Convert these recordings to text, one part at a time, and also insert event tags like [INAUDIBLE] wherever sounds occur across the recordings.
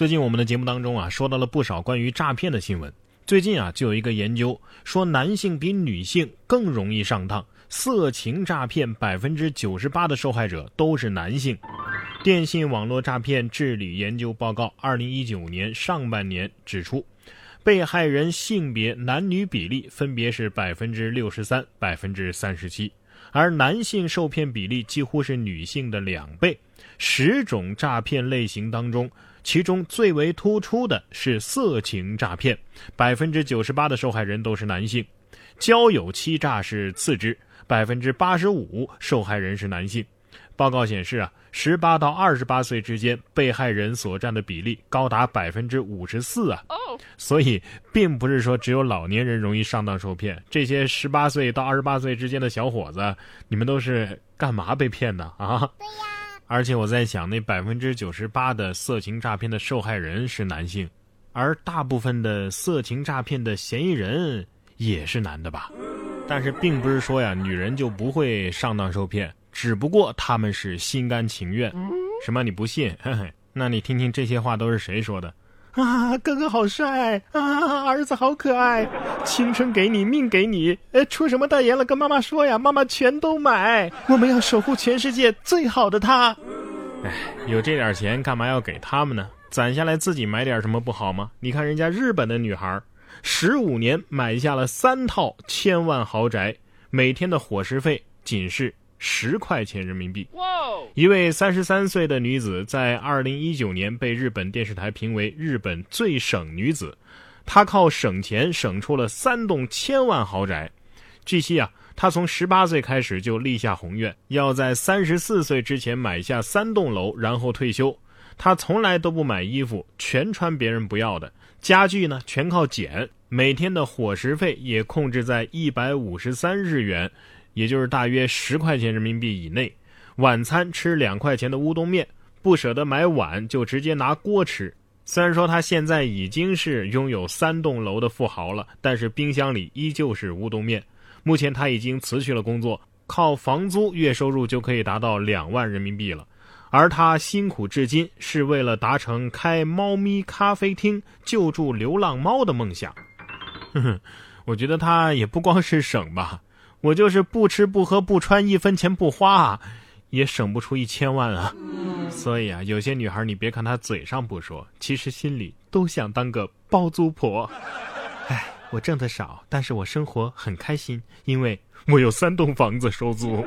最近我们的节目当中啊，说到了不少关于诈骗的新闻。最近啊，就有一个研究说，男性比女性更容易上当，色情诈骗百分之九十八的受害者都是男性。电信网络诈骗治理研究报告二零一九年上半年指出，被害人性别男女比例分别是百分之六十三、百分之三十七，而男性受骗比例几乎是女性的两倍。十种诈骗类型当中，其中最为突出的是色情诈骗，百分之九十八的受害人都是男性；交友欺诈是次之，百分之八十五受害人是男性。报告显示啊，十八到二十八岁之间被害人所占的比例高达百分之五十四啊！所以，并不是说只有老年人容易上当受骗，这些十八岁到二十八岁之间的小伙子，你们都是干嘛被骗的啊？对呀。而且我在想，那百分之九十八的色情诈骗的受害人是男性，而大部分的色情诈骗的嫌疑人也是男的吧？但是并不是说呀，女人就不会上当受骗，只不过他们是心甘情愿。什么？你不信？[LAUGHS] 嘿嘿，那你听听这些话都是谁说的？啊，哥哥好帅啊，儿子好可爱，青春给你，命给你，呃，出什么代言了？跟妈妈说呀，妈妈全都买。我们要守护全世界最好的他。哎，有这点钱，干嘛要给他们呢？攒下来自己买点什么不好吗？你看人家日本的女孩，十五年买下了三套千万豪宅，每天的伙食费仅是。十块钱人民币。一位三十三岁的女子在二零一九年被日本电视台评为日本最省女子，她靠省钱省出了三栋千万豪宅。据悉啊，她从十八岁开始就立下宏愿，要在三十四岁之前买下三栋楼，然后退休。她从来都不买衣服，全穿别人不要的。家具呢，全靠捡。每天的伙食费也控制在一百五十三日元。也就是大约十块钱人民币以内，晚餐吃两块钱的乌冬面，不舍得买碗就直接拿锅吃。虽然说他现在已经是拥有三栋楼的富豪了，但是冰箱里依旧是乌冬面。目前他已经辞去了工作，靠房租月收入就可以达到两万人民币了。而他辛苦至今是为了达成开猫咪咖啡厅救助流浪猫的梦想。[LAUGHS] 哼哼，我觉得他也不光是省吧。我就是不吃不喝不穿，一分钱不花，也省不出一千万啊！所以啊，有些女孩，你别看她嘴上不说，其实心里都想当个包租婆。哎，我挣的少，但是我生活很开心，因为我有三栋房子收租。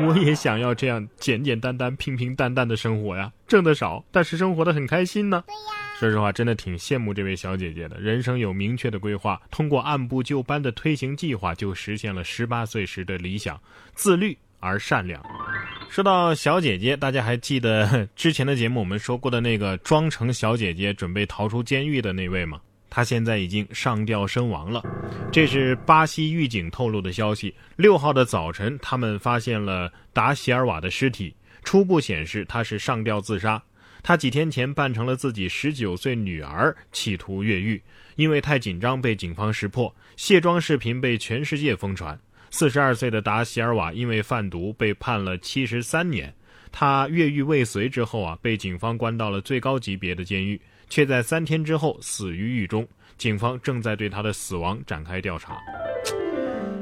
[LAUGHS] 我也想要这样简简单单、平平淡淡的生活呀，挣得少，但是生活的很开心呢。对呀。说实话，真的挺羡慕这位小姐姐的，人生有明确的规划，通过按部就班的推行计划，就实现了十八岁时的理想，自律而善良。说到小姐姐，大家还记得 [LAUGHS] 之前的节目我们说过的那个装成小姐姐准备逃出监狱的那位吗？他现在已经上吊身亡了。这是巴西狱警透露的消息。六号的早晨，他们发现了达席尔瓦的尸体，初步显示他是上吊自杀。他几天前扮成了自己十九岁女儿，企图越狱，因为太紧张被警方识破，卸妆视频被全世界疯传。四十二岁的达席尔瓦因为贩毒被判了七十三年。他越狱未遂之后啊，被警方关到了最高级别的监狱，却在三天之后死于狱中。警方正在对他的死亡展开调查。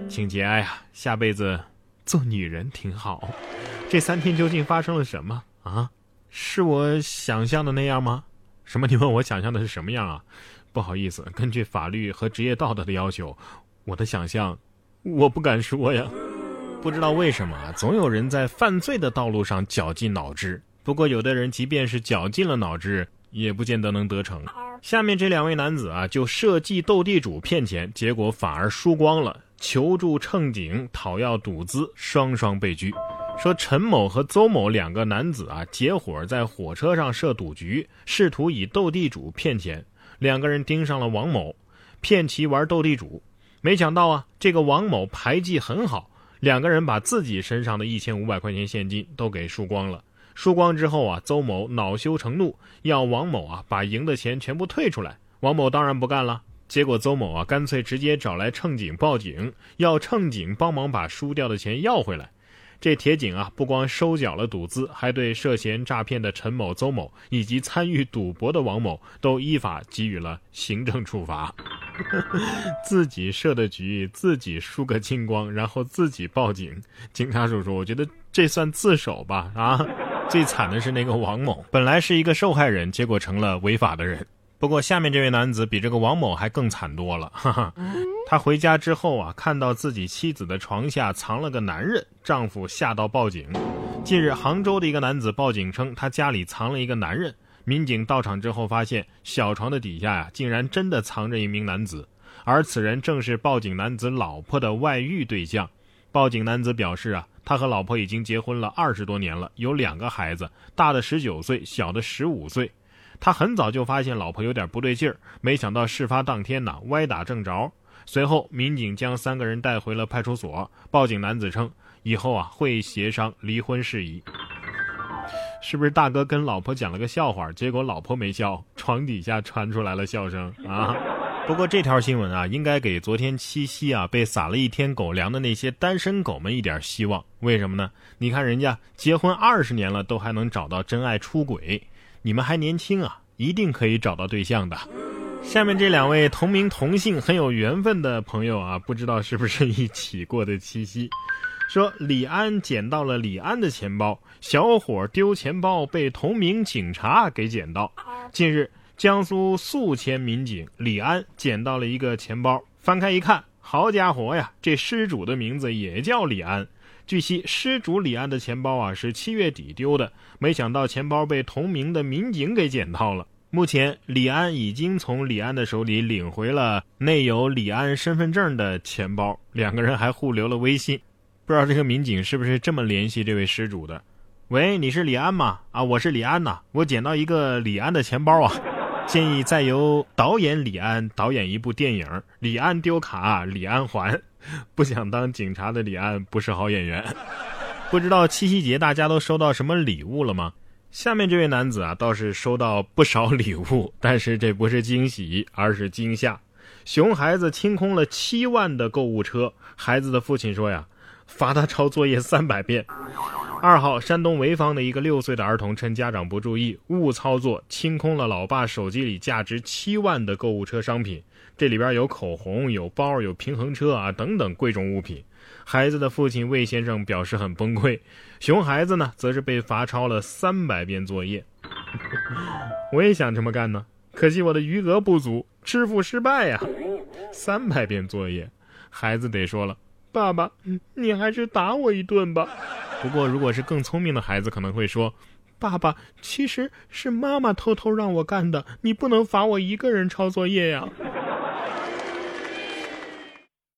请节哀啊，下辈子做女人挺好。这三天究竟发生了什么啊？是我想象的那样吗？什么？你问我想象的是什么样啊？不好意思，根据法律和职业道德的要求，我的想象，我不敢说呀。不知道为什么，总有人在犯罪的道路上绞尽脑汁。不过，有的人即便是绞尽了脑汁，也不见得能得逞。下面这两位男子啊，就设计斗地主骗钱，结果反而输光了，求助乘警讨要赌资，双双被拘。说陈某和邹某两个男子啊，结伙在火车上设赌局，试图以斗地主骗钱。两个人盯上了王某，骗其玩斗地主。没想到啊，这个王某牌技很好，两个人把自己身上的一千五百块钱现金都给输光了。输光之后啊，邹某恼羞成怒，要王某啊把赢的钱全部退出来。王某当然不干了，结果邹某啊干脆直接找来乘警报警，要乘警帮忙把输掉的钱要回来。这铁警啊，不光收缴了赌资，还对涉嫌诈骗的陈某、邹某以及参与赌博的王某都依法给予了行政处罚。[LAUGHS] 自己设的局，自己输个精光，然后自己报警。警察叔叔，我觉得这算自首吧？啊，最惨的是那个王某，本来是一个受害人，结果成了违法的人。不过下面这位男子比这个王某还更惨多了，哈哈。[LAUGHS] 他回家之后啊，看到自己妻子的床下藏了个男人，丈夫吓到报警。近日，杭州的一个男子报警称他家里藏了一个男人。民警到场之后发现，小床的底下呀，竟然真的藏着一名男子，而此人正是报警男子老婆的外遇对象。报警男子表示啊，他和老婆已经结婚了二十多年了，有两个孩子，大的十九岁，小的十五岁。他很早就发现老婆有点不对劲儿，没想到事发当天呢，歪打正着。随后，民警将三个人带回了派出所。报警男子称，以后啊会协商离婚事宜。是不是大哥跟老婆讲了个笑话，结果老婆没笑，床底下传出来了笑声啊？不过这条新闻啊，应该给昨天七夕啊被撒了一天狗粮的那些单身狗们一点希望。为什么呢？你看人家结婚二十年了，都还能找到真爱出轨。你们还年轻啊，一定可以找到对象的。[LAUGHS] 下面这两位同名同姓、很有缘分的朋友啊，不知道是不是一起过的七夕？[LAUGHS] 说李安捡到了李安的钱包，小伙丢钱包被同名警察给捡到。近日，江苏宿迁民警李安捡到了一个钱包，翻开一看，好家伙呀，这失主的名字也叫李安。据悉，失主李安的钱包啊是七月底丢的，没想到钱包被同名的民警给捡到了。目前，李安已经从李安的手里领回了内有李安身份证的钱包，两个人还互留了微信。不知道这个民警是不是这么联系这位失主的？喂，你是李安吗？啊，我是李安呐，我捡到一个李安的钱包啊，建议再由导演李安导演一部电影，李安丢卡，李安还。不想当警察的李安不是好演员。[LAUGHS] 不知道七夕节大家都收到什么礼物了吗？下面这位男子啊，倒是收到不少礼物，但是这不是惊喜，而是惊吓。熊孩子清空了七万的购物车，孩子的父亲说呀，罚他抄作业三百遍。二号，山东潍坊的一个六岁的儿童趁家长不注意，误操作清空了老爸手机里价值七万的购物车商品。这里边有口红、有包、有平衡车啊等等贵重物品。孩子的父亲魏先生表示很崩溃，熊孩子呢则是被罚抄了三百遍作业。[LAUGHS] 我也想这么干呢，可惜我的余额不足，支付失败呀。三百遍作业，孩子得说了：“爸爸，你还是打我一顿吧。”不过，如果是更聪明的孩子，可能会说：“爸爸，其实是妈妈偷偷让我干的，你不能罚我一个人抄作业呀。”